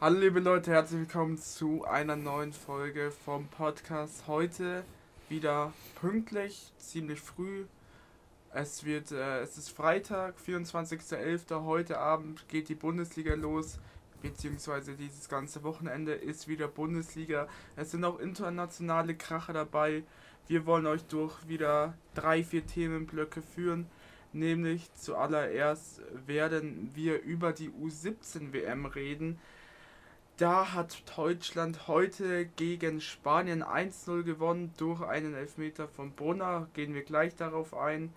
Hallo liebe Leute, herzlich willkommen zu einer neuen Folge vom Podcast. Heute wieder pünktlich, ziemlich früh. Es wird, äh, es ist Freitag, 24.11. Heute Abend geht die Bundesliga los, beziehungsweise dieses ganze Wochenende ist wieder Bundesliga. Es sind auch internationale Kracher dabei. Wir wollen euch durch wieder drei, vier Themenblöcke führen. Nämlich zuallererst werden wir über die U17 WM reden. Da hat Deutschland heute gegen Spanien 1-0 gewonnen durch einen Elfmeter von Brunner. Gehen wir gleich darauf ein.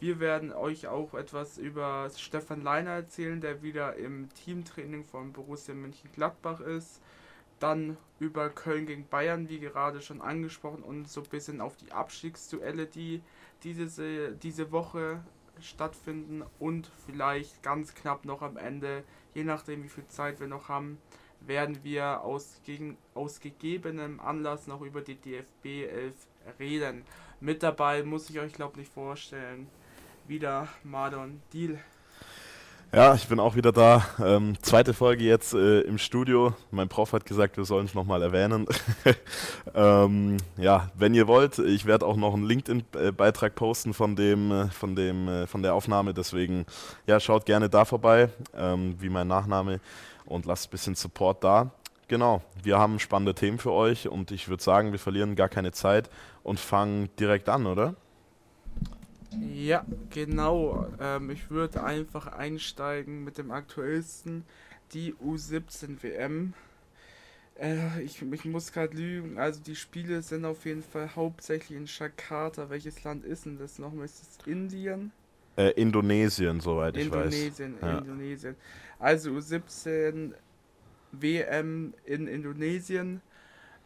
Wir werden euch auch etwas über Stefan Leiner erzählen, der wieder im Teamtraining von Borussia Mönchengladbach ist. Dann über Köln gegen Bayern, wie gerade schon angesprochen, und so ein bisschen auf die Abstiegsduelle, die diese, diese Woche stattfinden und vielleicht ganz knapp noch am Ende, je nachdem wie viel Zeit wir noch haben, werden wir aus, gegen, aus gegebenem Anlass noch über die DFB 11 reden. Mit dabei muss ich euch glaube nicht vorstellen, wieder Madon Deal. Ja, ich bin auch wieder da. Ähm, zweite Folge jetzt äh, im Studio. Mein Prof hat gesagt, wir sollen es nochmal erwähnen. ähm, ja, wenn ihr wollt, ich werde auch noch einen LinkedIn-Beitrag posten von dem, äh, von dem, äh, von der Aufnahme. Deswegen, ja, schaut gerne da vorbei, ähm, wie mein Nachname und lasst ein bisschen Support da. Genau, wir haben spannende Themen für euch und ich würde sagen, wir verlieren gar keine Zeit und fangen direkt an, oder? Ja, genau. Ähm, ich würde einfach einsteigen mit dem aktuellsten, die U17 WM. Äh, ich, ich muss gerade lügen, also die Spiele sind auf jeden Fall hauptsächlich in Jakarta. Welches Land ist denn das nochmal? Ist es Indien? Äh, Indonesien, soweit ich Indonesien, weiß. Ja. Indonesien. Also U17 WM in Indonesien.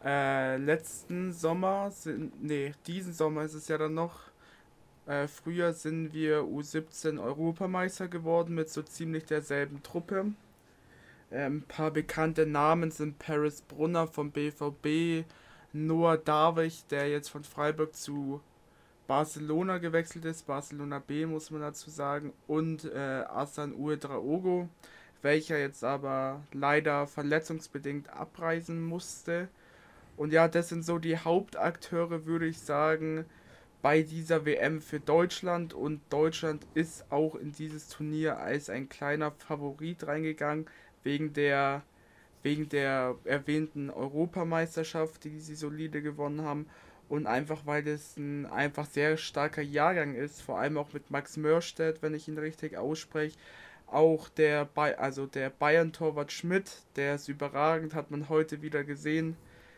Äh, letzten Sommer sind, nee, diesen Sommer ist es ja dann noch äh, früher sind wir U17 Europameister geworden mit so ziemlich derselben Truppe. Äh, ein paar bekannte Namen sind Paris Brunner vom BVB, Noah Darwig, der jetzt von Freiburg zu Barcelona gewechselt ist, Barcelona B muss man dazu sagen, und äh, Asan Uedraogo, welcher jetzt aber leider verletzungsbedingt abreisen musste. Und ja, das sind so die Hauptakteure, würde ich sagen, bei dieser WM für Deutschland und Deutschland ist auch in dieses Turnier als ein kleiner Favorit reingegangen wegen der wegen der erwähnten Europameisterschaft, die sie solide gewonnen haben und einfach weil es ein einfach sehr starker Jahrgang ist, vor allem auch mit Max Mörstedt, wenn ich ihn richtig ausspreche, auch der Bay also der Bayern Torwart Schmidt, der ist überragend, hat man heute wieder gesehen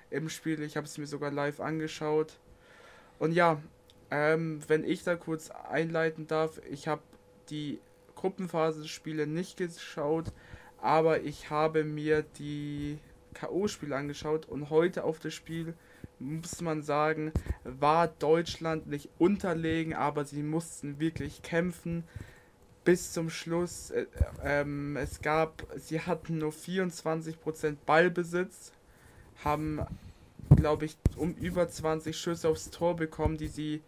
im Spiel. Ich habe es mir sogar live angeschaut. Und ja, ähm, wenn ich da kurz einleiten darf, ich habe die Gruppenphase-Spiele nicht geschaut, aber ich habe mir die K.O.-Spiele angeschaut und heute auf das Spiel muss man sagen, war Deutschland nicht unterlegen, aber sie mussten wirklich kämpfen bis zum Schluss. Äh, ähm, es gab, sie hatten nur 24% Ballbesitz, haben, glaube ich, um über 20 Schüsse aufs Tor bekommen, die sie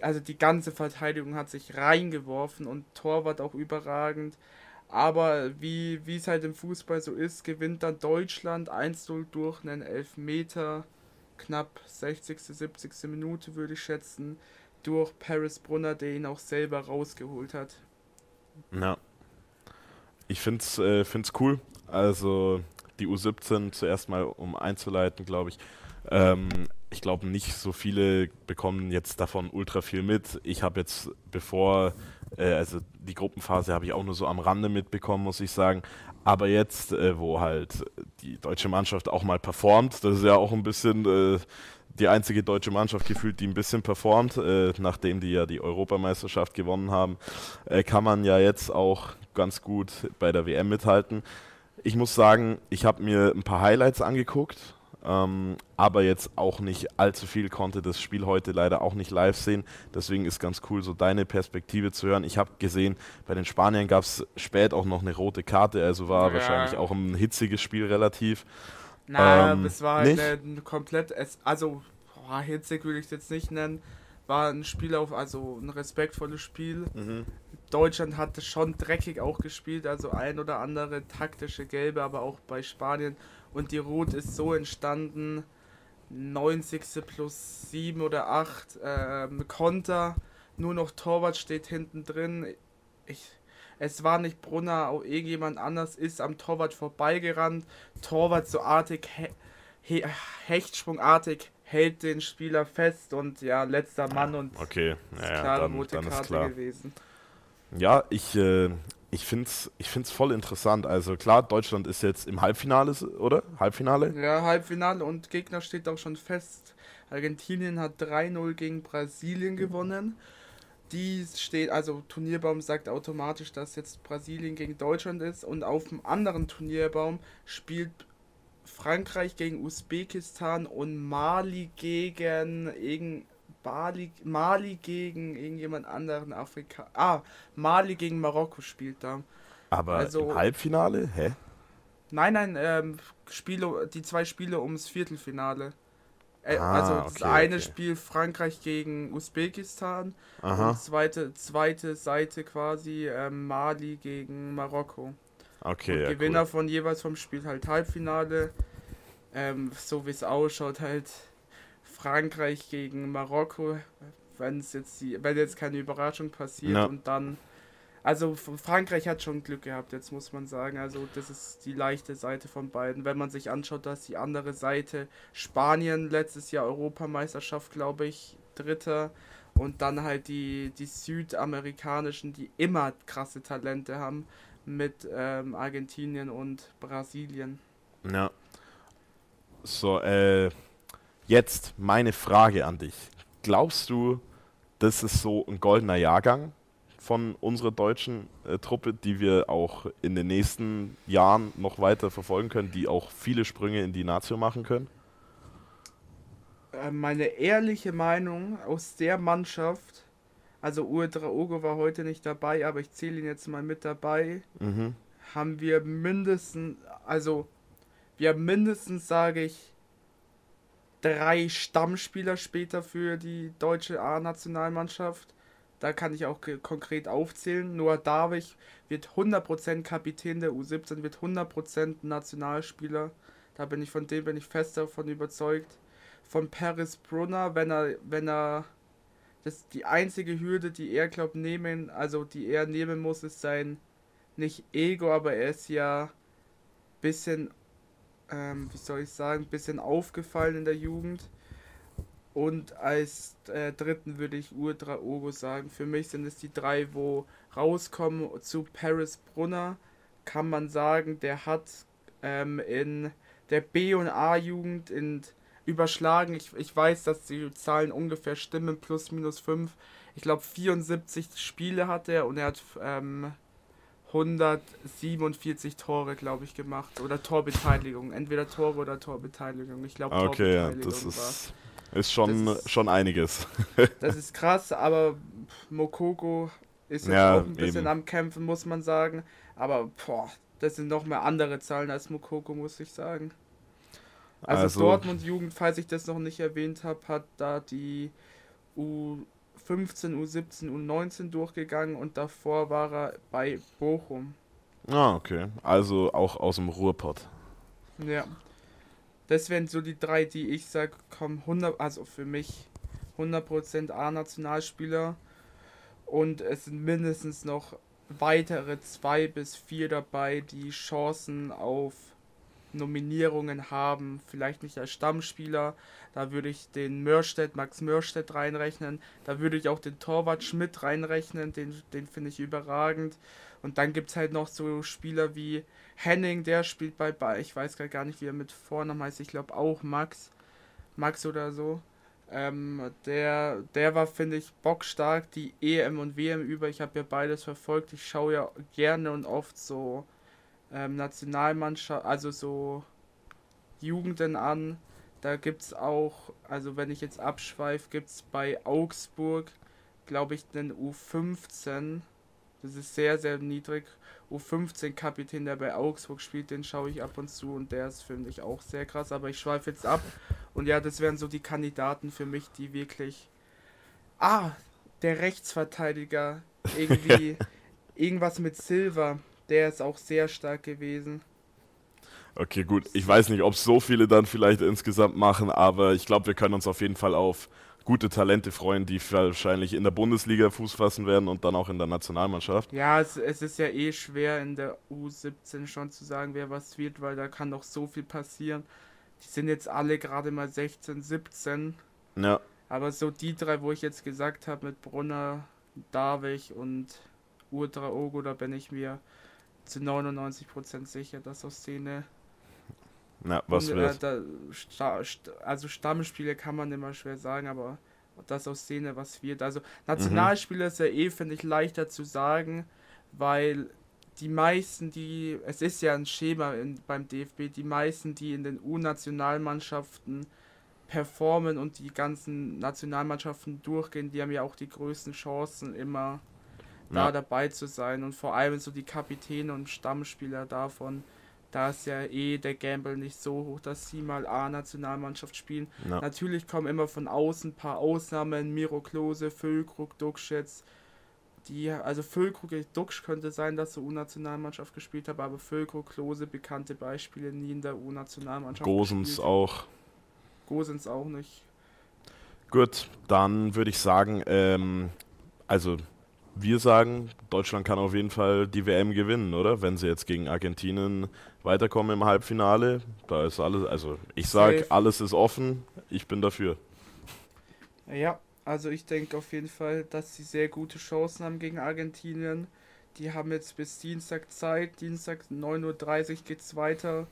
also die ganze Verteidigung hat sich reingeworfen und Torwart auch überragend. Aber wie es halt im Fußball so ist, gewinnt dann Deutschland 1-0 durch einen Elfmeter, knapp 60., 70. Minute würde ich schätzen, durch Paris Brunner, der ihn auch selber rausgeholt hat. Ja. Ich finde es äh, find's cool. Also die U17 zuerst mal, um einzuleiten, glaube ich, ähm, ich glaube, nicht so viele bekommen jetzt davon ultra viel mit. Ich habe jetzt, bevor, äh, also die Gruppenphase habe ich auch nur so am Rande mitbekommen, muss ich sagen. Aber jetzt, äh, wo halt die deutsche Mannschaft auch mal performt, das ist ja auch ein bisschen äh, die einzige deutsche Mannschaft gefühlt, die ein bisschen performt, äh, nachdem die ja die Europameisterschaft gewonnen haben, äh, kann man ja jetzt auch ganz gut bei der WM mithalten. Ich muss sagen, ich habe mir ein paar Highlights angeguckt ähm, aber jetzt auch nicht allzu viel konnte das Spiel heute leider auch nicht live sehen. Deswegen ist ganz cool, so deine Perspektive zu hören. Ich habe gesehen, bei den Spaniern gab es spät auch noch eine rote Karte, also war ja. wahrscheinlich auch ein hitziges Spiel relativ. Na, ähm, es war halt ein komplett, also boah, hitzig würde ich es jetzt nicht nennen, war ein Spiel auf, also ein respektvolles Spiel. Mhm. Deutschland hatte schon dreckig auch gespielt, also ein oder andere taktische Gelbe, aber auch bei Spanien. Und die Rot ist so entstanden, 90. plus 7 oder 8 ähm, Konter, nur noch Torwart steht hinten drin. Ich, es war nicht Brunner, auch irgendjemand anders ist am Torwart vorbeigerannt. Torwart so artig, he, he, hechtsprungartig hält den Spieler fest und ja, letzter Mann und Okay, ist ja, ja, klare dann, rote dann ist Karte klar. gewesen. Ja, ich, äh, ich finde es ich find's voll interessant. Also klar, Deutschland ist jetzt im Halbfinale, oder? Halbfinale? Ja, Halbfinale und Gegner steht auch schon fest. Argentinien hat 3-0 gegen Brasilien gewonnen. Die steht, also Turnierbaum sagt automatisch, dass jetzt Brasilien gegen Deutschland ist. Und auf dem anderen Turnierbaum spielt Frankreich gegen Usbekistan und Mali gegen irgend Bali, Mali gegen irgendjemand anderen Afrika. Ah, Mali gegen Marokko spielt da. Aber Also- im Halbfinale? Hä? Nein, nein, ähm, Spiele, die zwei Spiele ums Viertelfinale. Äh, Ah, also das okay, eine okay. Spiel Frankreich gegen Usbekistan Aha, und zweite, zweite Seite quasi ähm, Mali gegen Marokko. okay. und ja, Gewinner cool. von jeweils vom Spiel halt Halbfinale. Ähm, so wie es ausschaut, halt Frankreich gegen Marokko, wenn es jetzt die, wenn jetzt keine Überraschung passiert Ja. und dann. Also Frankreich hat schon Glück gehabt, jetzt muss man sagen. Also das ist die leichte Seite von beiden. Wenn man sich anschaut, dass die andere Seite Spanien letztes Jahr Europameisterschaft, glaube ich, Dritter. Und dann halt die, die südamerikanischen, die immer krasse Talente haben, mit ähm, Argentinien und Brasilien. Ja. So, äh, jetzt meine Frage an dich. Glaubst du, das ist so ein goldener Jahrgang von unserer deutschen äh, Truppe, die wir auch in den nächsten Jahren noch weiter verfolgen können, die auch viele Sprünge in die Nazio machen können? Äh, meine ehrliche Meinung aus der Mannschaft, also Uedraogo war heute nicht dabei, aber ich zähle ihn jetzt mal mit dabei, Mhm. haben wir mindestens, also wir haben mindestens, sage ich, drei Stammspieler später für die deutsche A-Nationalmannschaft. Da kann ich auch konkret aufzählen. Noah Davich wird 100% Kapitän der U17, wird 100% Nationalspieler. Da bin ich von dem bin ich fest davon überzeugt. Von Paris Brunner, wenn er, wenn er das die einzige Hürde, die er glaubt nehmen, also die er nehmen muss, ist sein nicht Ego, aber er ist ja bisschen, ähm, wie soll ich sagen, bisschen aufgefallen in der Jugend. Und als äh, dritten würde ich Uedraogo sagen. Für mich sind es die drei, wo rauskommen. Zu Paris Brunner kann man sagen, der hat ähm, in der B- und A-Jugend in überschlagen. Ich, ich weiß, dass die Zahlen ungefähr stimmen, plus minus 5. Ich glaube 74 Spiele hat er und er hat ähm, 147 Tore, glaube ich, gemacht. Oder Torbeteiligung. Entweder Tore oder Torbeteiligung. Ich glaube Okay, ja, Torbeteiligung das war. Ist, schon, ist- schon einiges. Das ist krass, aber Mokoko ist jetzt Ja, auch ein bisschen eben. am Kämpfen, muss man sagen. Aber boah, das sind noch mehr andere Zahlen als Mokoko, muss ich sagen. Also, Also- Dortmund Jugend, falls ich das noch nicht erwähnt habe, hat da die U15, U17, U19 durchgegangen und davor war er bei Bochum. Ah, okay. Also auch aus dem Ruhrpott. Ja. Das wären so die drei, die ich sage, kommen 100, also für mich 100% A-Nationalspieler. Und es sind mindestens noch weitere zwei bis vier dabei, die Chancen auf Nominierungen haben. Vielleicht nicht als Stammspieler. Da würde ich den Mörstedt, Max Mörstedt reinrechnen. Da würde ich auch den Torwart Schmidt reinrechnen. Den, den finde ich überragend. Und dann gibt es halt noch so Spieler wie Henning, der spielt bei, bei ich weiß gar nicht, wie er mit Vornamen heißt, ich glaube auch Max. Max oder so. Ähm, der, der war, finde ich, bockstark, die EM und WM über. Ich habe ja beides verfolgt. Ich schaue ja gerne und oft so ähm, Nationalmannschaft, also so Jugenden an. Da gibt es auch, also wenn ich jetzt abschweife, gibt es bei Augsburg, glaube ich, den U15. Das ist sehr, sehr niedrig. U15-Kapitän, der bei Augsburg spielt, den schaue ich ab und zu und der ist, finde ich, auch sehr krass. Aber ich schweife jetzt ab. Und ja, das wären so die Kandidaten für mich, die wirklich Ah, der Rechtsverteidiger. Irgendwie. irgendwas mit Silver. Der ist auch sehr stark gewesen. Okay, gut. Ich weiß nicht, ob so viele dann vielleicht insgesamt machen, aber ich glaube, wir können uns auf jeden Fall auf gute Talente freuen, die wahrscheinlich in der Bundesliga Fuß fassen werden und dann auch in der Nationalmannschaft. Ja, es, es ist ja eh schwer in der U17 schon zu sagen, wer was wird, weil da kann doch so viel passieren. Die sind jetzt alle gerade mal 16, 17. Ja. Aber so die drei, wo ich jetzt gesagt habe, mit Brunner, Darwig und Ultra Ogo, da bin ich mir zu 99% sicher, dass aus Szene. Na, was und? Äh, da, sta, sta, also Stammspiele kann man immer schwer sagen, aber das aus Szene was wird. Also Nationalspieler mhm. ist ja eh, finde ich, leichter zu sagen, weil die meisten, die, es ist ja ein Schema in, beim DFB, die meisten, die in den U-Nationalmannschaften performen und die ganzen Nationalmannschaften durchgehen, die haben ja auch die größten Chancen immer ja. da dabei zu sein und vor allem so die Kapitäne und Stammspieler davon, da ist ja eh der Gamble nicht so hoch, dass sie mal A-Nationalmannschaft spielen. Ja. Natürlich kommen immer von außen ein paar Ausnahmen, Miro Klose, Füllkrug, Duxch jetzt, die, also Füllkrug, Duxch könnte sein, dass er U-Nationalmannschaft gespielt hat, aber Füllkrug, Klose, bekannte Beispiele, nie in der U-Nationalmannschaft Gosens auch. Gosens auch nicht. Gut, dann würde ich sagen, ähm, also wir sagen, Deutschland kann auf jeden Fall die WM gewinnen, oder? Wenn sie jetzt gegen Argentinien weiterkommen im Halbfinale, da ist alles, also ich sage, alles ist offen, ich bin dafür. Ja, also ich denke auf jeden Fall, dass sie sehr gute Chancen haben gegen Argentinien. Die haben jetzt bis Dienstag Zeit, Dienstag 9.30 Uhr geht es weiter.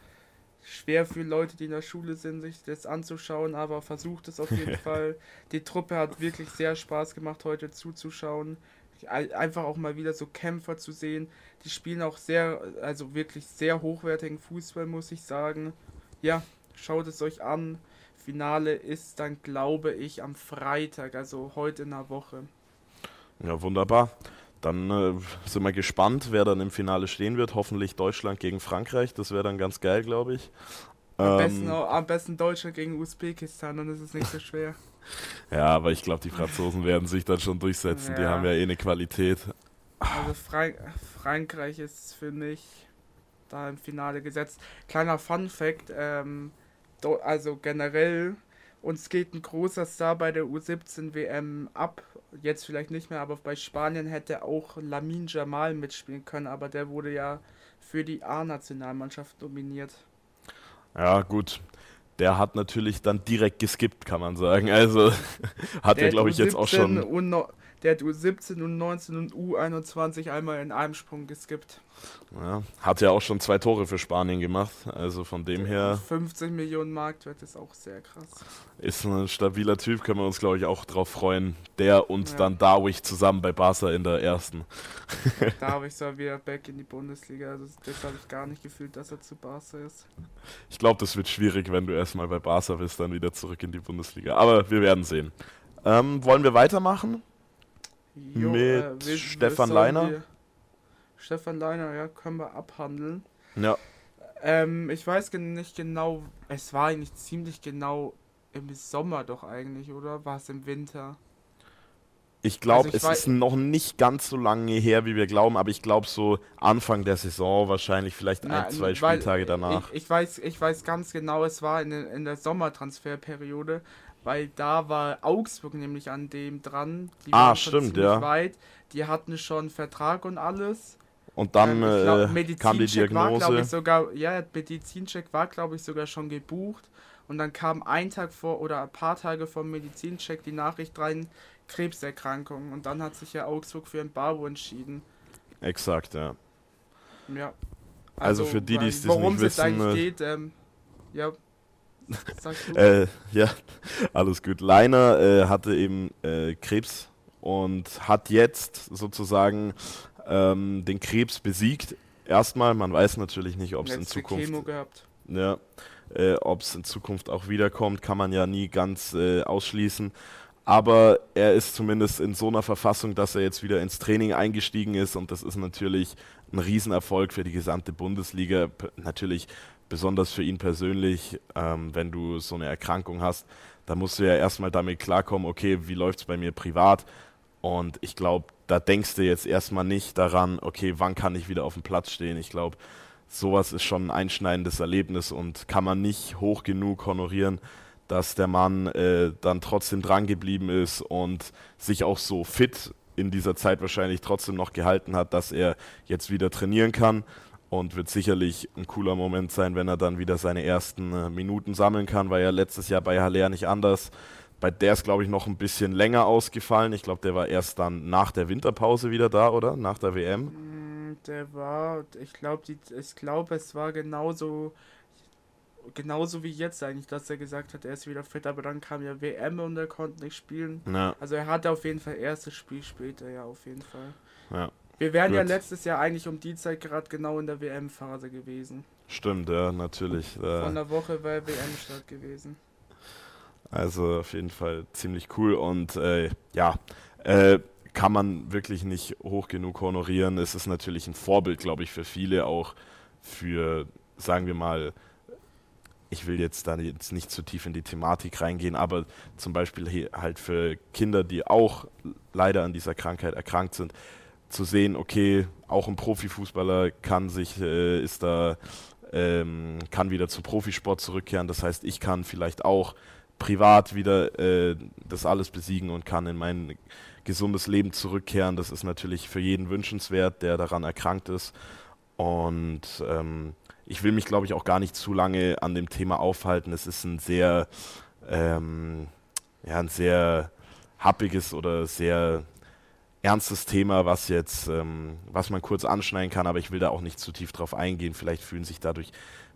Schwer für Leute, die in der Schule sind, sich das anzuschauen, aber versucht es auf jeden Fall. Die Truppe hat wirklich sehr Spaß gemacht, heute zuzuschauen einfach auch mal wieder so Kämpfer zu sehen. Die spielen auch sehr, also wirklich sehr hochwertigen Fußball, muss ich sagen. Ja, schaut es euch an. Finale ist dann, glaube ich, am Freitag, also heute in der Woche. Ja, wunderbar. Dann äh, sind wir gespannt, wer dann im Finale stehen wird. Hoffentlich Deutschland gegen Frankreich. Das wäre dann ganz geil, glaube ich. Am, ähm, besten, am besten Deutschland gegen Usbekistan, dann ist es nicht so schwer. Ja, aber ich glaube, die Franzosen werden sich dann schon durchsetzen. Ja. Die haben ja eh eine Qualität. Also Frank Frankreich ist für mich da im Finale gesetzt. Kleiner Fun Fact, ähm, also generell, uns geht ein großer Star bei der U17 WM ab. Jetzt vielleicht nicht mehr, aber bei Spanien hätte auch Lamin Jamal mitspielen können, aber der wurde ja für die A-Nationalmannschaft nominiert. Ja, gut der hat natürlich dann direkt geskippt, kann man sagen. Also hat er, glaube ich, jetzt auch schon. Der hat U17, U19 und U21 einmal in einem Sprung geskippt. Ja, hat ja auch schon zwei Tore für Spanien gemacht. Also von dem her. 50 Millionen Marktwert ist auch sehr krass. Ist ein stabiler Typ, können wir uns, glaube ich, auch drauf freuen. Der und ja. dann Darwig zusammen bei Barca in der ersten. Darwig soll wieder back in die Bundesliga. Das, das habe ich gar nicht gefühlt, dass er zu Barca ist. Ich glaube, das wird schwierig, wenn du erstmal bei Barca bist, dann wieder zurück in die Bundesliga. Aber wir werden sehen. Ähm, wollen wir weitermachen? Jo, Mit äh, wir, Stefan Leiner? Stefan Leiner, ja, können wir abhandeln. Ja. Ähm, ich weiß nicht genau, es war eigentlich ziemlich genau im Sommer doch eigentlich, oder? War es im Winter? Ich glaube, also es ist noch nicht ganz so lange her, wie wir glauben, aber ich glaube so Anfang der Saison wahrscheinlich, vielleicht Na, ein, zwei Spieltage danach. Ich, ich, weiß, ich weiß ganz genau, es war in, in der Sommertransferperiode, weil da war Augsburg nämlich an dem dran. Die ah, stimmt, ja. Weit. Die hatten schon Vertrag und alles. Und dann ähm, glaub, äh, kam die Diagnose. War, ich, sogar, ja, Medizincheck war, glaube ich, sogar schon gebucht. Und dann kam ein Tag vor oder ein paar Tage vor dem Medizincheck die Nachricht rein, Krebserkrankung. Und dann hat sich ja Augsburg für ein Barbo entschieden. Exakt, ja. Ja. Also, also für die, die es nicht wissen. Worum es eigentlich äh, geht, ähm, ja. Äh, ja, alles gut. Leiner äh, hatte eben äh, Krebs und hat jetzt sozusagen ähm, den Krebs besiegt. Erstmal, man weiß natürlich nicht, ob es in Zukunft. Chemo gehabt. Ja, äh, ob es in Zukunft auch wiederkommt, kann man ja nie ganz äh, ausschließen. Aber er ist zumindest in so einer Verfassung, dass er jetzt wieder ins Training eingestiegen ist und das ist natürlich ein Riesenerfolg für die gesamte Bundesliga. Natürlich besonders für ihn persönlich, ähm, wenn du so eine Erkrankung hast, da musst du ja erstmal damit klarkommen, okay, wie läuft es bei mir privat? Und ich glaube, da denkst du jetzt erstmal nicht daran, okay, wann kann ich wieder auf dem Platz stehen? Ich glaube, sowas ist schon ein einschneidendes Erlebnis und kann man nicht hoch genug honorieren, dass der Mann äh, dann trotzdem dran geblieben ist und sich auch so fit in dieser Zeit wahrscheinlich trotzdem noch gehalten hat, dass er jetzt wieder trainieren kann und wird sicherlich ein cooler Moment sein, wenn er dann wieder seine ersten äh, Minuten sammeln kann, weil ja letztes Jahr bei Haller nicht anders. Bei der ist, glaube ich, noch ein bisschen länger ausgefallen. Ich glaube, der war erst dann nach der Winterpause wieder da, oder? Nach der WM? Mm, der war, ich glaube, ich glaube, es war genauso, genauso wie jetzt eigentlich, dass er gesagt hat, er ist wieder fit, aber dann kam ja WM und er konnte nicht spielen. Ja. Also er hatte auf jeden Fall erstes Spiel später, ja, auf jeden Fall. Ja. Wir wären Gut. ja letztes Jahr eigentlich um die Zeit gerade genau in der WM-Phase gewesen. Stimmt, ja, natürlich. Von der Woche wäre WM-Start gewesen. Also auf jeden Fall ziemlich cool und äh, ja, äh, kann man wirklich nicht hoch genug honorieren. Es ist natürlich ein Vorbild, glaube ich, für viele, auch für, sagen wir mal, ich will jetzt da jetzt nicht zu tief in die Thematik reingehen, aber zum Beispiel halt für Kinder, die auch leider an dieser Krankheit erkrankt sind, zu sehen, okay, auch ein Profifußballer kann sich, äh, ist da, ähm, kann wieder zum Profisport zurückkehren. Das heißt, ich kann vielleicht auch privat wieder äh, das alles besiegen und kann in mein gesundes Leben zurückkehren. Das ist natürlich für jeden wünschenswert, der daran erkrankt ist. Und ähm, ich will mich, glaube ich, auch gar nicht zu lange an dem Thema aufhalten. Es ist ein sehr, ähm, ja, ein sehr happiges oder sehr ernstes Thema, was jetzt, ähm, was man kurz anschneiden kann, aber ich will da auch nicht zu tief drauf eingehen. Vielleicht fühlen sich dadurch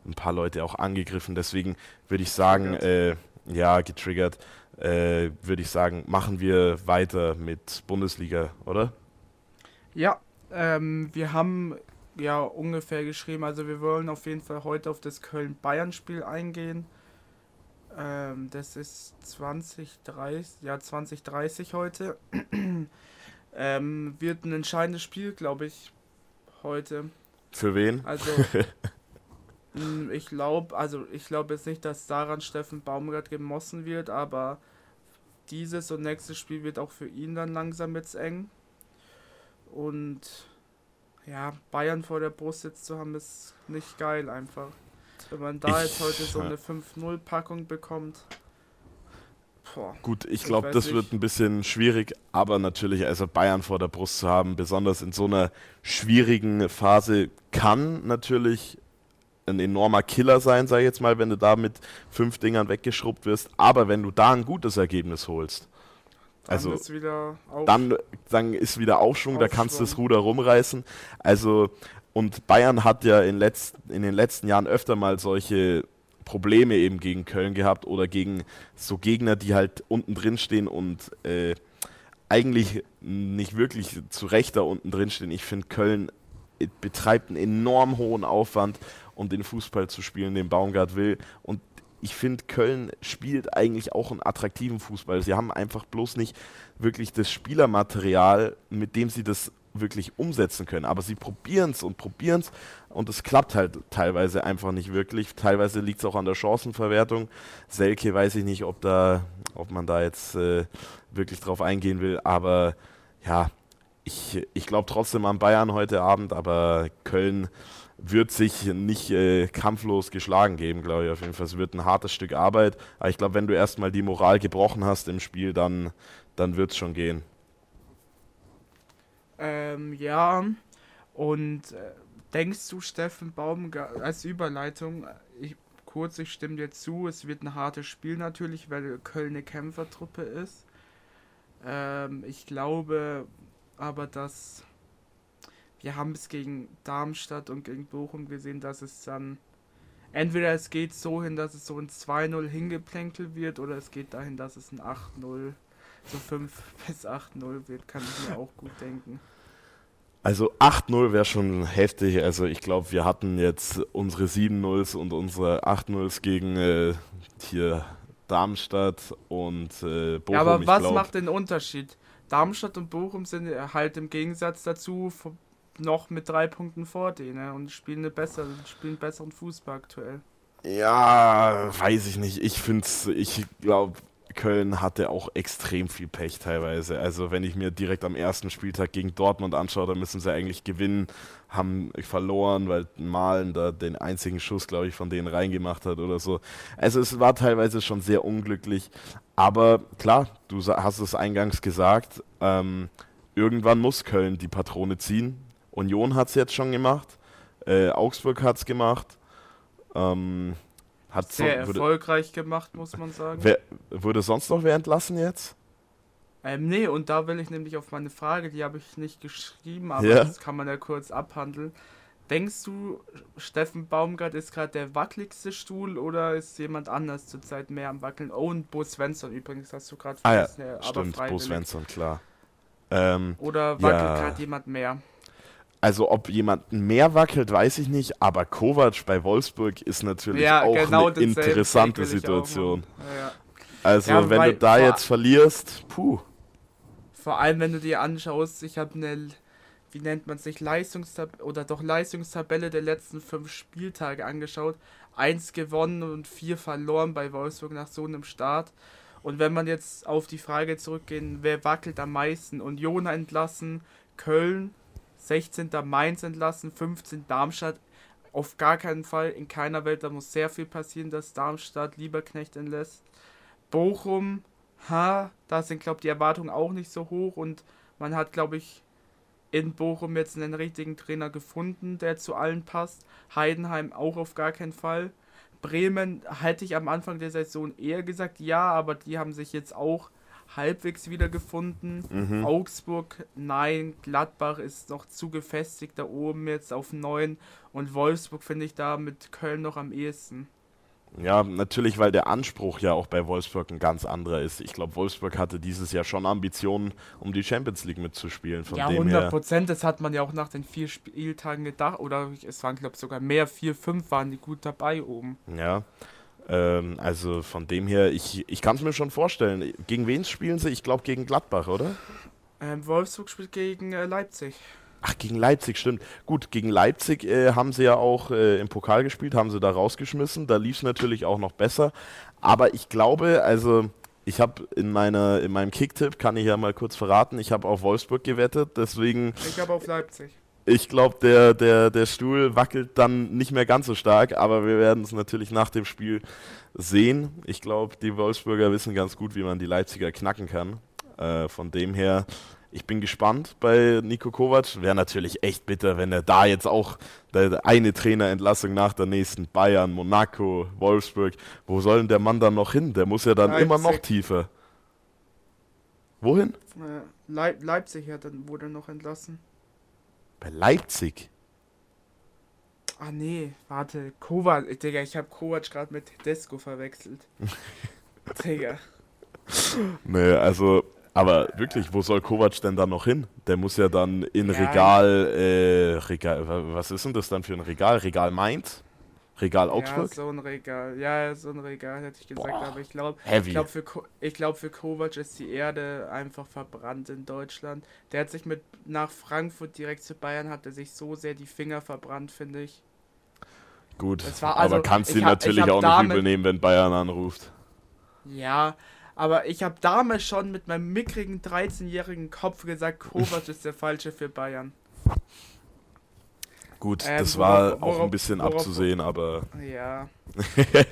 ein paar Leute auch angegriffen. Deswegen würde ich sagen, äh, ja, getriggert, äh, würde ich sagen, machen wir weiter mit Bundesliga, oder? Ja, ähm, wir haben ja ungefähr geschrieben, also wir wollen auf jeden Fall heute auf das Köln-Bayern-Spiel eingehen. Ähm, das ist 2030, ja 2030 heute. Ähm, wird ein entscheidendes Spiel, glaube ich, heute. Für wen? Also, ich glaube, also ich glaube jetzt nicht, dass daran Steffen Baumgart gemossen wird, aber dieses und nächstes Spiel wird auch für ihn dann langsam jetzt eng. Und ja, Bayern vor der Brust jetzt zu haben, ist nicht geil einfach. Wenn man da ich, jetzt heute so eine 5-0-Packung bekommt. Boah, Gut, ich glaube, das nicht. wird ein bisschen schwierig, aber natürlich, also Bayern vor der Brust zu haben, besonders in so einer schwierigen Phase, kann natürlich ein enormer Killer sein, sag ich jetzt mal, wenn du da mit fünf Dingern weggeschrubbt wirst. Aber wenn du da ein gutes Ergebnis holst, dann also ist dann, dann ist wieder Aufschwung, Aufschwung, da kannst du das Ruder rumreißen. Also und Bayern hat ja in, letzt, in den letzten Jahren öfter mal solche Probleme eben gegen Köln gehabt oder gegen so Gegner, die halt unten drin stehen und äh, eigentlich nicht wirklich zu Recht da unten drin stehen. Ich finde, Köln betreibt einen enorm hohen Aufwand, um den Fußball zu spielen, den Baumgart will. Und ich finde, Köln spielt eigentlich auch einen attraktiven Fußball. Sie haben einfach bloß nicht wirklich das Spielermaterial, mit dem sie das wirklich umsetzen können. Aber sie probieren es und probieren es und es klappt halt teilweise einfach nicht wirklich. Teilweise liegt es auch an der Chancenverwertung. Selke weiß ich nicht, ob da, ob man da jetzt äh, wirklich drauf eingehen will, aber ja, ich, ich glaube trotzdem an Bayern heute Abend, aber Köln wird sich nicht äh, kampflos geschlagen geben, glaube ich auf jeden Fall. Es wird ein hartes Stück Arbeit, aber ich glaube, wenn du erstmal die Moral gebrochen hast im Spiel, dann, dann wird es schon gehen. Ähm, ja, und äh, denkst du, Steffen Baum, als Überleitung, ich, kurz, ich stimme dir zu, es wird ein hartes Spiel natürlich, weil Köln eine Kämpfertruppe ist. Ähm, ich glaube aber, dass wir haben es gegen Darmstadt und gegen Bochum gesehen, dass es dann entweder es geht so hin, dass es so ein 2-0 hingeplänkelt wird oder es geht dahin, dass es ein 8-0 so 5 bis 8-0 wird, kann ich mir auch gut denken. Also 8-0 wäre schon heftig. Also ich glaube, wir hatten jetzt unsere 7-0s und unsere 8-0s gegen äh, hier Darmstadt und äh, Bochum. Ja, aber was glaub, macht den Unterschied? Darmstadt und Bochum sind halt im Gegensatz dazu noch mit drei Punkten vor denen und spielen, eine bessere, spielen besseren Fußball aktuell. Ja, weiß ich nicht. Ich finde es, ich glaube, Köln hatte auch extrem viel Pech teilweise. Also wenn ich mir direkt am ersten Spieltag gegen Dortmund anschaue, da müssen sie eigentlich gewinnen, haben verloren, weil Malen da den einzigen Schuss, glaube ich, von denen reingemacht hat oder so. Also es war teilweise schon sehr unglücklich. Aber klar, du hast es eingangs gesagt, ähm, irgendwann muss Köln die Patrone ziehen. Union hat es jetzt schon gemacht, äh, Augsburg hat es gemacht. Ähm, hat Sehr so, erfolgreich gemacht, muss man sagen. Wer, wurde sonst noch wer entlassen jetzt? Ähm, nee, und da will ich nämlich auf meine Frage, die habe ich nicht geschrieben, aber ja. das kann man ja kurz abhandeln. Denkst du, Steffen Baumgart ist gerade der wackeligste Stuhl oder ist jemand anders zurzeit mehr am Wackeln? Oh, und Bo Svensson übrigens, hast du gerade ah, ja, Stimmt, Bo Svensson, klar. Ähm, oder wackelt ja. gerade jemand mehr? Also ob jemand mehr wackelt, weiß ich nicht, aber Kovac bei Wolfsburg ist natürlich ja, auch genau eine interessante Situation. Ja. Also ja, wenn du da jetzt verlierst, puh. Vor allem wenn du dir anschaust, ich habe eine, wie nennt man sich, Leistungstabelle oder doch Leistungstabelle der letzten fünf Spieltage angeschaut. Eins gewonnen und vier verloren bei Wolfsburg nach so einem Start. Und wenn man jetzt auf die Frage zurückgehen, wer wackelt am meisten? Union entlassen, Köln 16. Mainz entlassen, 15. Darmstadt. Auf gar keinen Fall, in keiner Welt, da muss sehr viel passieren, dass Darmstadt Lieberknecht entlässt. Bochum, ha, da sind, glaube ich, die Erwartungen auch nicht so hoch und man hat, glaube ich, in Bochum jetzt einen richtigen Trainer gefunden, der zu allen passt. Heidenheim auch auf gar keinen Fall. Bremen hätte ich am Anfang der Saison eher gesagt, ja, aber die haben sich jetzt auch halbwegs wiedergefunden. Mhm. Augsburg, nein. Gladbach ist noch zu gefestigt da oben jetzt auf 9. Und Wolfsburg finde ich da mit Köln noch am ehesten. Ja, natürlich, weil der Anspruch ja auch bei Wolfsburg ein ganz anderer ist. Ich glaube, Wolfsburg hatte dieses Jahr schon Ambitionen, um die Champions League mitzuspielen. Von ja, 100 Prozent. Das hat man ja auch nach den vier Spieltagen gedacht. Oder es waren, glaube ich, sogar mehr. Vier, fünf waren die gut dabei oben. Ja. Ähm, also von dem her, ich, ich kann es mir schon vorstellen. Gegen wen spielen sie? Ich glaube gegen Gladbach, oder? Ähm, Wolfsburg spielt gegen äh, Leipzig. Ach, gegen Leipzig, stimmt. Gut, gegen Leipzig äh, haben sie ja auch äh, im Pokal gespielt, haben sie da rausgeschmissen. Da lief es natürlich auch noch besser. Aber ich glaube, also ich habe in, in meinem Kicktipp, kann ich ja mal kurz verraten, ich habe auf Wolfsburg gewettet, deswegen. Ich habe auf Leipzig. Ich glaube, der, der, der Stuhl wackelt dann nicht mehr ganz so stark, aber wir werden es natürlich nach dem Spiel sehen. Ich glaube, die Wolfsburger wissen ganz gut, wie man die Leipziger knacken kann. Äh, von dem her, ich bin gespannt bei Nico Kovac. Wäre natürlich echt bitter, wenn er da jetzt auch eine Trainerentlassung nach der nächsten Bayern, Monaco, Wolfsburg. Wo soll denn der Mann dann noch hin? Der muss ja dann Leipzig. immer noch tiefer. Wohin? Leip Leipzig hat dann wurde noch entlassen. Bei Leipzig? Ah nee, warte, Kovac, Digga, ich habe Kovac gerade mit Tedesco verwechselt. Digga. Nee, also, aber wirklich, wo soll Kovac denn dann noch hin? Der muss ja dann in ja, Regal, äh, Regal, was ist denn das dann für ein Regal? Regal Mainz? Regal Augsburg? Ja, so ein Regal. Ja, so ein Regal hätte ich gesagt, Boah, aber ich glaube, ich glaube für, glaub, für Kovac ist die Erde einfach verbrannt in Deutschland. Der hat sich mit nach Frankfurt direkt zu Bayern hat er sich so sehr die Finger verbrannt, finde ich. Gut, war, also, aber kannst ihn natürlich auch nicht übernehmen, wenn Bayern anruft. Ja, aber ich habe damals schon mit meinem mickrigen 13-jährigen Kopf gesagt, Kovac ist der Falsche für Bayern. Gut, ähm, das war worauf, auch ein bisschen worauf, abzusehen, aber. Ja.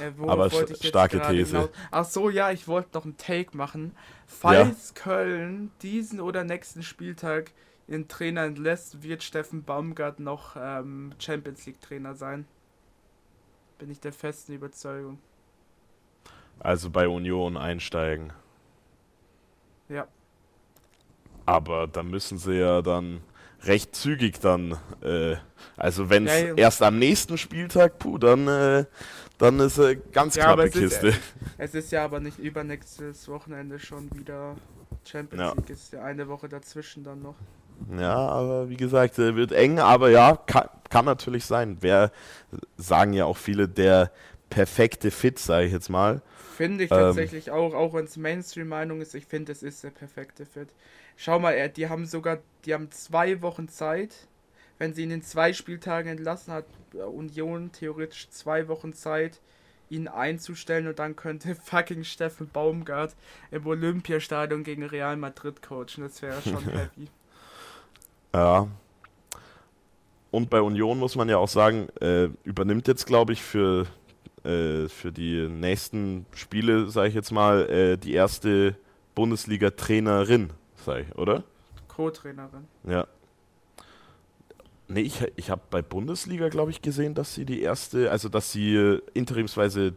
Äh, aber starke These. Genau? Ach so, ja, ich wollte noch einen Take machen. Falls ja. Köln diesen oder nächsten Spieltag ihren Trainer entlässt, wird Steffen Baumgart noch ähm, Champions League Trainer sein. Bin ich der festen Überzeugung. Also bei Union einsteigen. Ja. Aber da müssen sie ja dann recht zügig dann. Äh, also wenn es ja, erst am nächsten Spieltag, puh, dann, äh, dann ist äh, ganz ja, knappe Kiste. Ist, es ist ja aber nicht übernächstes Wochenende schon wieder Champions ja. League, ist ja eine Woche dazwischen dann noch. Ja, aber wie gesagt, wird eng, aber ja, kann, kann natürlich sein. Wer sagen ja auch viele, der perfekte Fit, sage ich jetzt mal. Finde ich ähm, tatsächlich auch, auch wenn es Mainstream-Meinung ist, ich finde, es ist der perfekte Fit. Schau mal, die haben sogar, die haben zwei Wochen Zeit. Wenn sie ihn in zwei Spieltagen entlassen hat, äh, Union theoretisch zwei Wochen Zeit, ihn einzustellen und dann könnte fucking Steffen Baumgart im Olympiastadion gegen Real Madrid coachen. Das wäre schon heavy. Ja. Und bei Union muss man ja auch sagen, äh, übernimmt jetzt, glaube ich, für, äh, für die nächsten Spiele, sage ich jetzt mal, äh, die erste Bundesliga-Trainerin, ich, oder? Co-Trainerin. Ja. Nee, ich, ich habe bei Bundesliga, glaube ich, gesehen, dass sie die erste, also dass sie äh, interimsweise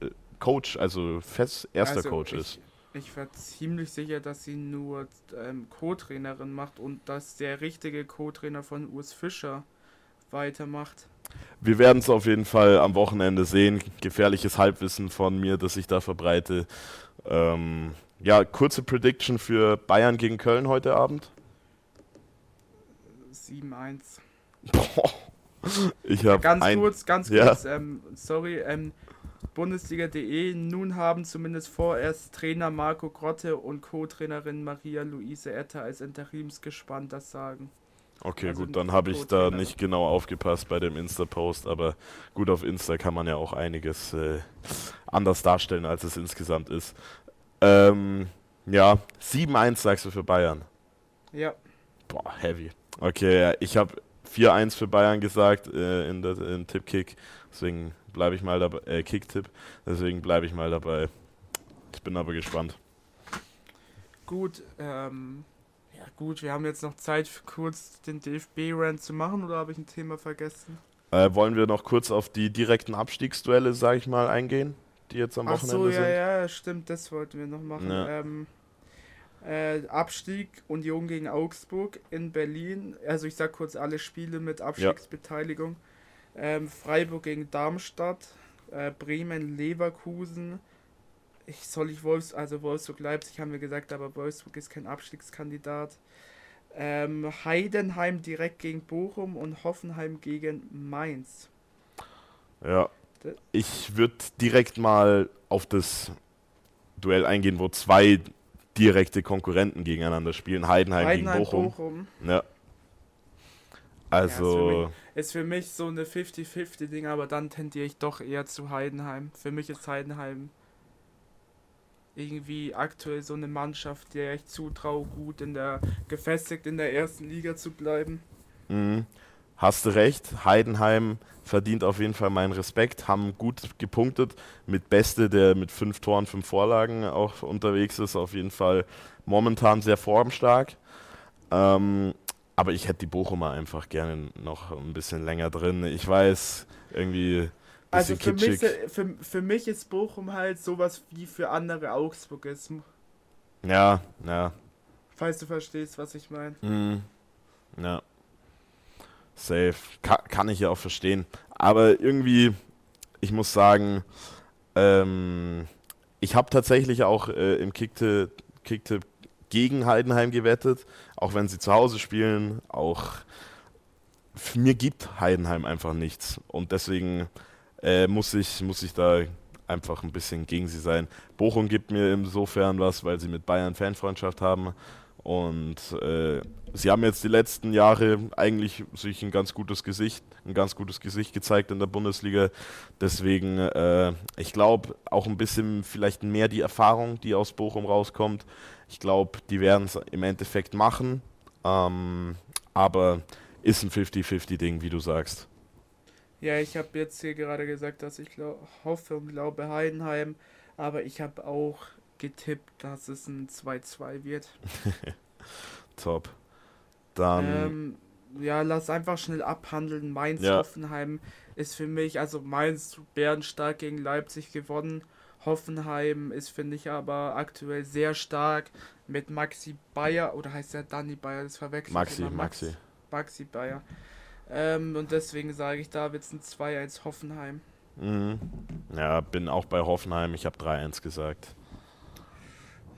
äh, Coach, also fest erster also Coach ich, ist. Ich war ziemlich sicher, dass sie nur ähm, Co-Trainerin macht und dass der richtige Co-Trainer von Urs Fischer weitermacht. Wir werden es auf jeden Fall am Wochenende sehen. Gefährliches Halbwissen von mir, das ich da verbreite. Ähm, ja, kurze Prediction für Bayern gegen Köln heute Abend. 7-1. Ich habe ganz ein, kurz, ganz ja. kurz, ähm, sorry, ähm, Bundesliga.de, nun haben zumindest vorerst Trainer Marco Grotte und Co-Trainerin Maria Luise Etter als Interimsgespannt das sagen. Okay, also gut, dann habe ich da nicht genau aufgepasst bei dem Insta-Post, aber gut, auf Insta kann man ja auch einiges äh, anders darstellen, als es insgesamt ist. Ähm, ja, 7-1 sagst du für Bayern. Ja. Boah, heavy. Okay, ich habe 4-1 für Bayern gesagt äh, in der in Tippkick, deswegen bleibe ich mal dabei, äh, Kick-Tipp, deswegen bleibe ich mal dabei. Ich bin aber gespannt. Gut, ähm, gut, wir haben jetzt noch Zeit, für kurz den DFB-Rand zu machen, oder habe ich ein Thema vergessen? Äh, wollen wir noch kurz auf die direkten Abstiegsduelle, sage ich mal, eingehen, die jetzt am Ach Wochenende so, ja, sind? ja, ja, stimmt, das wollten wir noch machen. Ja. Ähm, äh, Abstieg Union gegen Augsburg in Berlin. Also ich sag kurz alle Spiele mit Abstiegsbeteiligung. Ja. Ähm, Freiburg gegen Darmstadt, äh, Bremen, Leverkusen. Ich soll ich Wolfs, also Wolfsburg Leipzig haben wir gesagt, aber Wolfsburg ist kein Abstiegskandidat. Ähm, Heidenheim direkt gegen Bochum und Hoffenheim gegen Mainz. Ja. Ich würde direkt mal auf das Duell eingehen, wo zwei direkte Konkurrenten gegeneinander spielen. Heidenheim, Heidenheim gegen Bochum. Bochum. Ja. Also. Ja, ist, für mich, so eine 50-50-Ding, aber dann tendiere ich doch eher zu Heidenheim. Für mich ist Heidenheim irgendwie aktuell so eine Mannschaft, der ich zutraue, gut in der gefestigt in der ersten Liga zu bleiben. Mhm. Hast du recht, Heidenheim verdient auf jeden Fall meinen Respekt, haben gut gepunktet mit Beste, der mit fünf Toren, fünf Vorlagen auch unterwegs ist, auf jeden Fall momentan sehr formstark. Ähm, aber ich hätte die Bochumer einfach gerne noch ein bisschen länger drin. Ich weiß, irgendwie. Also für mich, für, für mich ist Bochum halt sowas wie für andere Augsburg ist. Ja, ja. Falls du verstehst, was ich meine. Mhm. Ja. Safe. Ka kann ich ja auch verstehen. Aber irgendwie, ich muss sagen, ähm, ich habe tatsächlich auch äh, im Kicktipp Kicktipp gegen Heidenheim gewettet, auch wenn sie zu Hause spielen. Auch mir gibt Heidenheim einfach nichts. Und deswegen äh, muss, ich, muss ich da einfach ein bisschen gegen sie sein. Bochum gibt mir insofern was, weil sie mit Bayern Fanfreundschaft haben. Und äh, sie haben jetzt die letzten Jahre eigentlich sich ein ganz gutes Gesicht, ein ganz gutes Gesicht gezeigt in der Bundesliga. Deswegen, äh, ich glaube, auch ein bisschen vielleicht mehr die Erfahrung, die aus Bochum rauskommt. Ich glaube, die werden es im Endeffekt machen. Ähm, aber ist ein 50-50-Ding, wie du sagst. Ja, ich habe jetzt hier gerade gesagt, dass ich hoffe und glaube Heidenheim, aber ich habe auch getippt, dass es ein 2-2 wird. Top. Dann. Ähm, ja, lass einfach schnell abhandeln. Mainz ja. Hoffenheim ist für mich, also Mainz bärenstark gegen Leipzig gewonnen. Hoffenheim ist, finde ich, aber aktuell sehr stark mit Maxi Bayer, oder heißt der Danny Bayer, das verwechselt Maxi, Max, Maxi. Maxi Bayer. Ähm, und deswegen sage ich, da wird es ein 2-1 Hoffenheim. Mhm. Ja, bin auch bei Hoffenheim, ich habe 3-1 gesagt.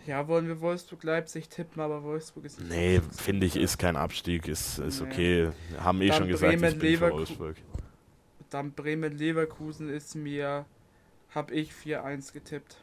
Ja, wollen wir Wolfsburg-Leipzig tippen, aber Wolfsburg ist. Nee, finde ich, ist kein Abstieg, ist, ist nee. okay. Haben eh dann schon gesagt, Bremen, ich bin für Wolfsburg. Dann Bremen-Leverkusen ist mir habe ich 4-1 getippt.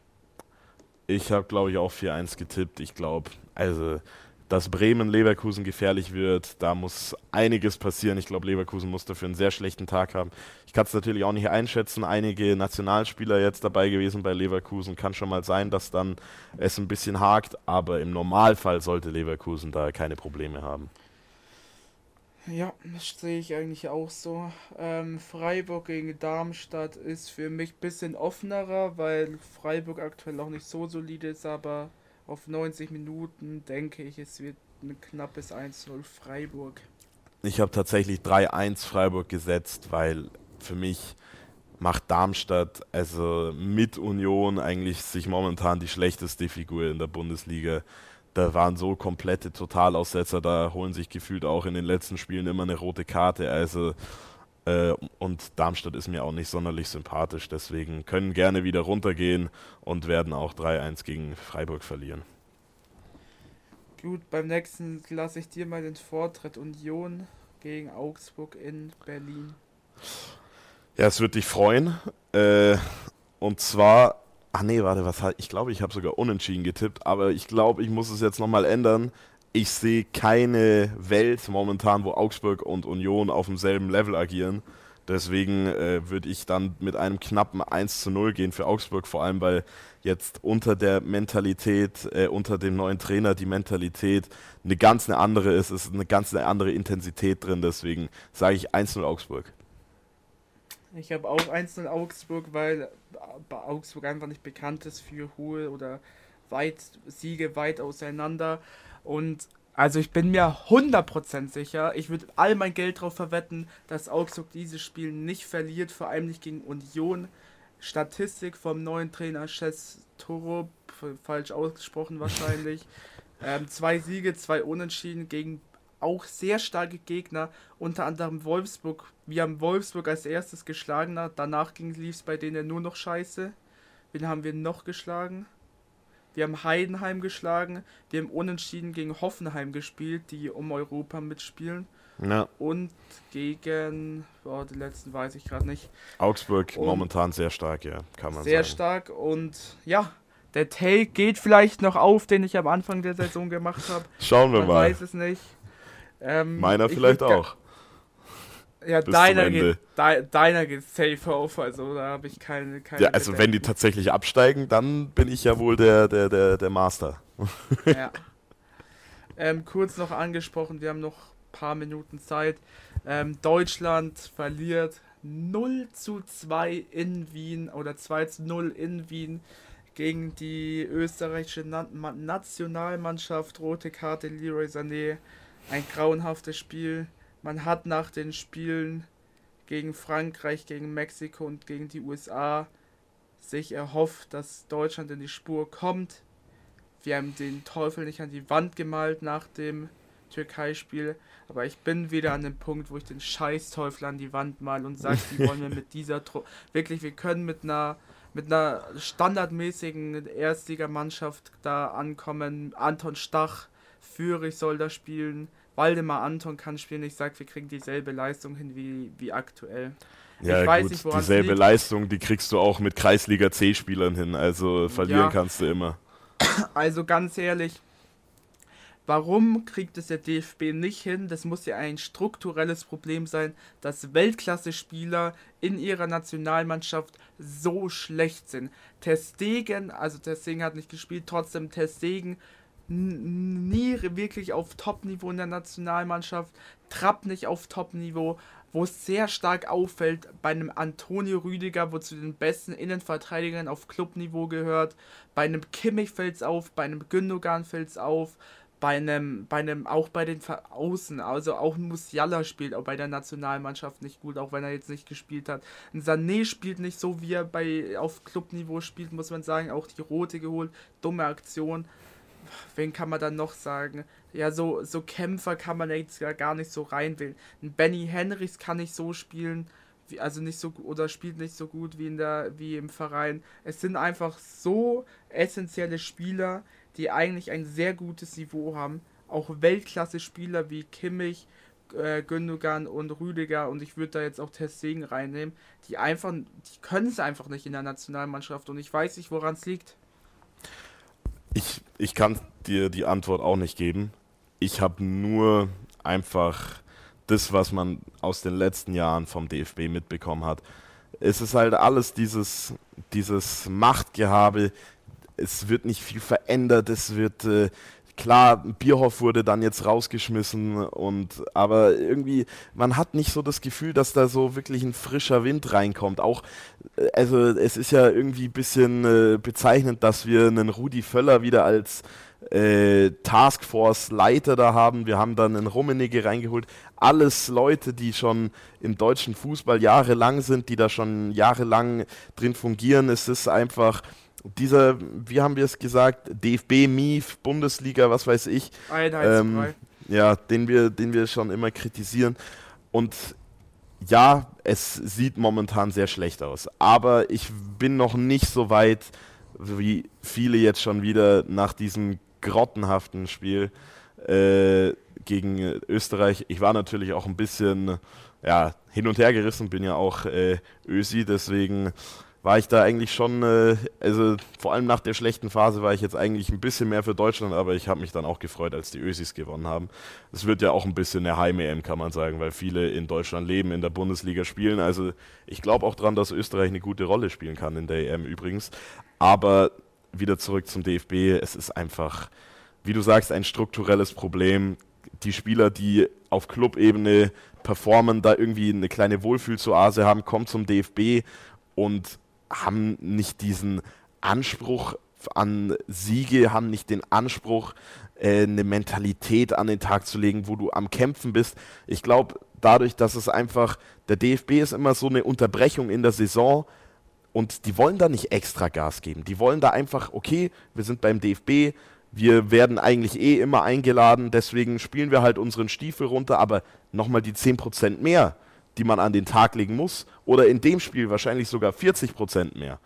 Ich habe, glaube ich, auch 4-1 getippt. Ich glaube, also, dass Bremen-Leverkusen gefährlich wird, da muss einiges passieren. Ich glaube, Leverkusen muss dafür einen sehr schlechten Tag haben. Ich kann es natürlich auch nicht einschätzen. Einige Nationalspieler jetzt dabei gewesen bei Leverkusen. Kann schon mal sein, dass dann es ein bisschen hakt, aber im Normalfall sollte Leverkusen da keine Probleme haben. Ja, das sehe ich eigentlich auch so. Ähm, Freiburg gegen Darmstadt ist für mich ein bisschen offenerer, weil Freiburg aktuell auch nicht so solide ist, aber auf 90 Minuten denke ich, es wird ein knappes 1-0 Freiburg. Ich habe tatsächlich 3-1 Freiburg gesetzt, weil für mich macht Darmstadt also mit Union eigentlich sich momentan die schlechteste Figur in der Bundesliga da waren so komplette Totalaussetzer, da holen sich gefühlt auch in den letzten Spielen immer eine rote Karte. Also äh, und Darmstadt ist mir auch nicht sonderlich sympathisch, deswegen können gerne wieder runtergehen und werden auch 3-1 gegen Freiburg verlieren. Gut, beim nächsten lasse ich dir mal den Vortritt Union gegen Augsburg in Berlin. Ja, es wird dich freuen. Äh, und zwar Ach nee, warte, was ich glaube, ich habe sogar unentschieden getippt, aber ich glaube, ich muss es jetzt nochmal ändern. Ich sehe keine Welt momentan, wo Augsburg und Union auf demselben Level agieren. Deswegen äh, würde ich dann mit einem knappen 1 zu 0 gehen für Augsburg, vor allem weil jetzt unter der Mentalität, äh, unter dem neuen Trainer die Mentalität eine ganz eine andere ist. Es ist eine ganz eine andere Intensität drin. Deswegen sage ich 1-0 Augsburg. Ich habe auch 1-0 Augsburg, weil Augsburg einfach nicht bekannt ist für hohe oder weit Siege weit auseinander. Und also ich bin mir 100% sicher, ich würde all mein Geld darauf verwetten, dass Augsburg dieses Spiel nicht verliert, vor allem nicht gegen Union. Statistik vom neuen Trainer Chess Toro, falsch ausgesprochen wahrscheinlich. ähm, zwei Siege, zwei Unentschieden gegen auch sehr starke Gegner, unter anderem Wolfsburg. Wir haben Wolfsburg als erstes geschlagen, danach lief es bei denen nur noch scheiße. Wen haben wir noch geschlagen? Wir haben Heidenheim geschlagen, wir haben unentschieden gegen Hoffenheim gespielt, die um Europa mitspielen. Ja. Und gegen, oh, die letzten weiß ich gerade nicht. Augsburg und momentan sehr stark, ja, kann man sehr sagen. Sehr stark und ja, der Take geht vielleicht noch auf, den ich am Anfang der Saison gemacht habe. Schauen wir man mal. Ich weiß es nicht. Ähm, Meiner vielleicht auch. Ja, deiner geht, de, deiner geht safe auf, also da habe ich keine, keine. Ja, also Gedanken. wenn die tatsächlich absteigen, dann bin ich ja wohl der, der, der, der Master. ja. Ähm, kurz noch angesprochen, wir haben noch ein paar Minuten Zeit. Ähm, Deutschland verliert 0 zu 2 in Wien oder 2 zu 0 in Wien gegen die österreichische Na Nationalmannschaft. Rote Karte Leroy Sané ein grauenhaftes Spiel. Man hat nach den Spielen gegen Frankreich, gegen Mexiko und gegen die USA sich erhofft, dass Deutschland in die Spur kommt. Wir haben den Teufel nicht an die Wand gemalt nach dem Türkei-Spiel, aber ich bin wieder an dem Punkt, wo ich den Scheiß-Teufel an die Wand mal und sage, wie wollen wir mit dieser Tro wirklich, wir können mit einer mit einer standardmäßigen Erstligamannschaft da ankommen. Anton Stach, Fürich soll da spielen, Waldemar Anton kann spielen. Ich sage, wir kriegen dieselbe Leistung hin wie, wie aktuell. Ja, ich weiß gut, nicht, dieselbe Leistung, die kriegst du auch mit Kreisliga C-Spielern hin. Also verlieren ja. kannst du immer. Also ganz ehrlich, warum kriegt es der DFB nicht hin? Das muss ja ein strukturelles Problem sein, dass Weltklasse-Spieler in ihrer Nationalmannschaft so schlecht sind. Testegen, also Testegen hat nicht gespielt, trotzdem Testegen nie wirklich auf Top-Niveau in der Nationalmannschaft, Trapp nicht auf Top-Niveau, wo es sehr stark auffällt bei einem Antonio Rüdiger, wo zu den besten Innenverteidigern auf Clubniveau gehört, bei einem Kimmich fällt es auf, bei einem Gündogan fällt es auf, bei einem, bei einem, auch bei den Außen, also auch ein Musiala spielt auch bei der Nationalmannschaft nicht gut, auch wenn er jetzt nicht gespielt hat. Ein Sané spielt nicht so, wie er bei auf Clubniveau spielt, muss man sagen, auch die rote geholt, dumme Aktion wen kann man dann noch sagen? Ja, so, so Kämpfer kann man jetzt gar nicht so reinwählen. Ein Benny Henrichs kann nicht so spielen, wie, also nicht so oder spielt nicht so gut wie in der, wie im Verein. Es sind einfach so essentielle Spieler, die eigentlich ein sehr gutes Niveau haben. Auch Weltklasse-Spieler wie Kimmich, äh, Gündogan und Rüdiger und ich würde da jetzt auch Testegen reinnehmen, die einfach, die können es einfach nicht in der Nationalmannschaft und ich weiß nicht, woran es liegt. Ich, kann dir die Antwort auch nicht geben. Ich habe nur einfach das, was man aus den letzten Jahren vom DFB mitbekommen hat. Es ist halt alles dieses, dieses Machtgehabe. Es wird nicht viel verändert. Es wird äh, klar, Bierhoff wurde dann jetzt rausgeschmissen und aber irgendwie, man hat nicht so das Gefühl, dass da so wirklich ein frischer Wind reinkommt. Auch, äh, also es ist ja irgendwie ein bisschen äh, bezeichnend, dass wir einen Rudi Völler wieder als äh, Taskforce-Leiter da haben. Wir haben dann einen Rummenigge reingeholt. Alles Leute, die schon im deutschen Fußball jahrelang sind, die da schon jahrelang drin fungieren. Es ist einfach dieser, wie haben wir es gesagt, DFB, MIF, Bundesliga, was weiß ich. Ähm, ja, den wir, den wir schon immer kritisieren. Und ja, es sieht momentan sehr schlecht aus. Aber ich bin noch nicht so weit, wie viele jetzt schon wieder nach diesem grottenhaften Spiel äh, gegen Österreich. Ich war natürlich auch ein bisschen ja, hin und her gerissen, bin ja auch äh, Ösi, deswegen war ich da eigentlich schon, äh, also vor allem nach der schlechten Phase war ich jetzt eigentlich ein bisschen mehr für Deutschland, aber ich habe mich dann auch gefreut, als die Ösis gewonnen haben. Es wird ja auch ein bisschen eine Heim-EM, kann man sagen, weil viele in Deutschland leben, in der Bundesliga spielen. Also ich glaube auch daran, dass Österreich eine gute Rolle spielen kann in der EM übrigens. Aber wieder zurück zum DFB, es ist einfach, wie du sagst, ein strukturelles Problem. Die Spieler, die auf Clubebene performen, da irgendwie eine kleine Wohlfühlsoase haben, kommen zum DFB und haben nicht diesen Anspruch an Siege, haben nicht den Anspruch, äh, eine Mentalität an den Tag zu legen, wo du am Kämpfen bist. Ich glaube, dadurch, dass es einfach, der DFB ist immer so eine Unterbrechung in der Saison und die wollen da nicht extra Gas geben. Die wollen da einfach, okay, wir sind beim DFB, wir werden eigentlich eh immer eingeladen, deswegen spielen wir halt unseren Stiefel runter, aber nochmal die 10% mehr die man an den Tag legen muss, oder in dem Spiel wahrscheinlich sogar 40 Prozent mehr,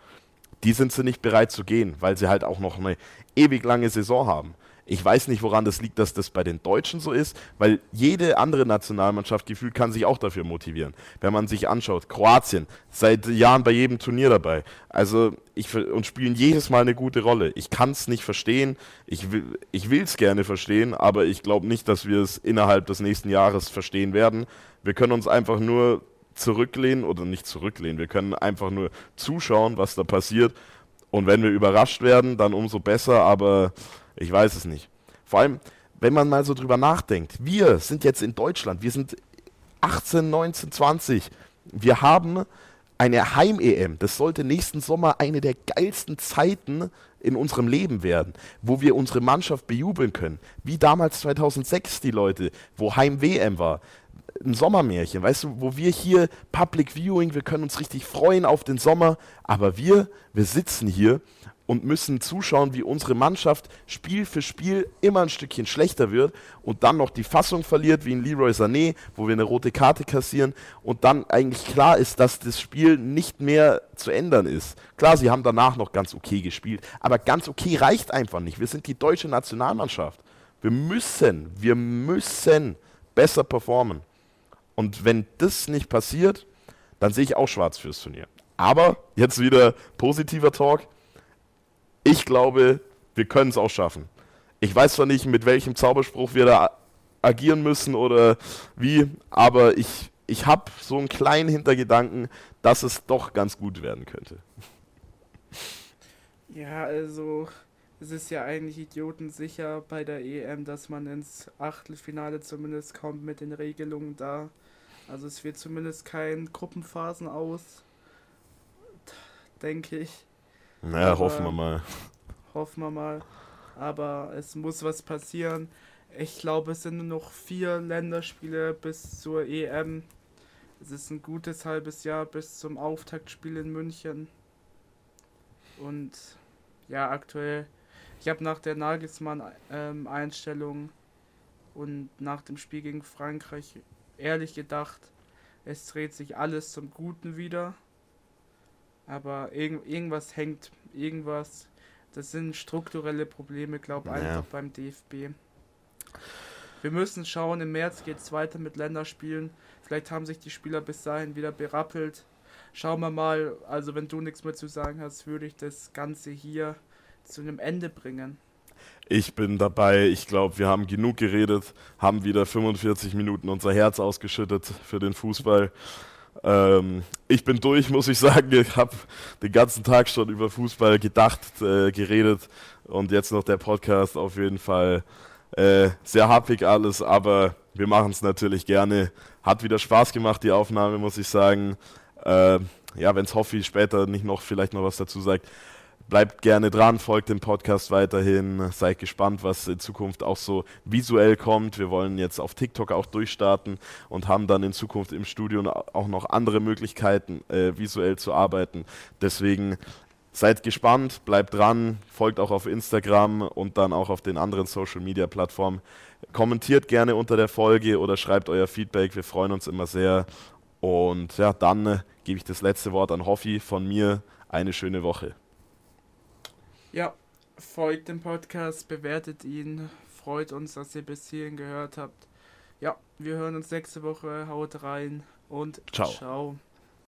die sind sie nicht bereit zu gehen, weil sie halt auch noch eine ewig lange Saison haben. Ich weiß nicht, woran das liegt, dass das bei den Deutschen so ist, weil jede andere Nationalmannschaft gefühlt kann sich auch dafür motivieren. Wenn man sich anschaut, Kroatien, seit Jahren bei jedem Turnier dabei. Also ich und spielen jedes Mal eine gute Rolle. Ich kann es nicht verstehen. Ich will es gerne verstehen, aber ich glaube nicht, dass wir es innerhalb des nächsten Jahres verstehen werden. Wir können uns einfach nur zurücklehnen oder nicht zurücklehnen. Wir können einfach nur zuschauen, was da passiert. Und wenn wir überrascht werden, dann umso besser. Aber ich weiß es nicht. Vor allem, wenn man mal so drüber nachdenkt. Wir sind jetzt in Deutschland. Wir sind 18, 19, 20. Wir haben eine Heim-EM. Das sollte nächsten Sommer eine der geilsten Zeiten in unserem Leben werden, wo wir unsere Mannschaft bejubeln können. Wie damals 2006 die Leute, wo Heim-WM war. Ein Sommermärchen, weißt du, wo wir hier Public Viewing, wir können uns richtig freuen auf den Sommer, aber wir, wir sitzen hier und müssen zuschauen, wie unsere Mannschaft Spiel für Spiel immer ein Stückchen schlechter wird und dann noch die Fassung verliert, wie in Leroy Sané, wo wir eine rote Karte kassieren und dann eigentlich klar ist, dass das Spiel nicht mehr zu ändern ist. Klar, sie haben danach noch ganz okay gespielt, aber ganz okay reicht einfach nicht. Wir sind die deutsche Nationalmannschaft. Wir müssen, wir müssen besser performen. Und wenn das nicht passiert, dann sehe ich auch schwarz fürs Turnier. Aber jetzt wieder positiver Talk ich glaube, wir können es auch schaffen. Ich weiß zwar nicht, mit welchem Zauberspruch wir da agieren müssen oder wie, aber ich, ich habe so einen kleinen Hintergedanken, dass es doch ganz gut werden könnte. Ja, also es ist ja eigentlich idiotensicher bei der EM, dass man ins Achtelfinale zumindest kommt mit den Regelungen da. Also es wird zumindest kein Gruppenphasen aus, denke ich. Naja, hoffen wir mal. Hoffen wir mal. Aber es muss was passieren. Ich glaube, es sind nur noch vier Länderspiele bis zur EM. Es ist ein gutes halbes Jahr bis zum Auftaktspiel in München. Und ja, aktuell, ich habe nach der Nagelsmann-Einstellung ähm, und nach dem Spiel gegen Frankreich ehrlich gedacht, es dreht sich alles zum Guten wieder. Aber irg irgendwas hängt, irgendwas. Das sind strukturelle Probleme, glaube ich, ja. einfach beim DFB. Wir müssen schauen, im März geht es weiter mit Länderspielen. Vielleicht haben sich die Spieler bis dahin wieder berappelt. Schauen wir mal, also wenn du nichts mehr zu sagen hast, würde ich das Ganze hier zu einem Ende bringen. Ich bin dabei. Ich glaube, wir haben genug geredet, haben wieder 45 Minuten unser Herz ausgeschüttet für den Fußball. Ähm, ich bin durch, muss ich sagen. Ich habe den ganzen Tag schon über Fußball gedacht, äh, geredet und jetzt noch der Podcast auf jeden Fall äh, sehr happig alles, aber wir machen es natürlich gerne. Hat wieder Spaß gemacht, die Aufnahme, muss ich sagen. Äh, ja, wenn es Hoffi später nicht noch vielleicht noch was dazu sagt, Bleibt gerne dran, folgt dem Podcast weiterhin. Seid gespannt, was in Zukunft auch so visuell kommt. Wir wollen jetzt auf TikTok auch durchstarten und haben dann in Zukunft im Studio auch noch andere Möglichkeiten, äh, visuell zu arbeiten. Deswegen seid gespannt, bleibt dran, folgt auch auf Instagram und dann auch auf den anderen Social Media Plattformen. Kommentiert gerne unter der Folge oder schreibt euer Feedback. Wir freuen uns immer sehr. Und ja, dann äh, gebe ich das letzte Wort an Hoffi von mir. Eine schöne Woche. Ja, folgt dem Podcast, bewertet ihn. Freut uns, dass ihr bis hierhin gehört habt. Ja, wir hören uns nächste Woche. Haut rein und ciao. ciao.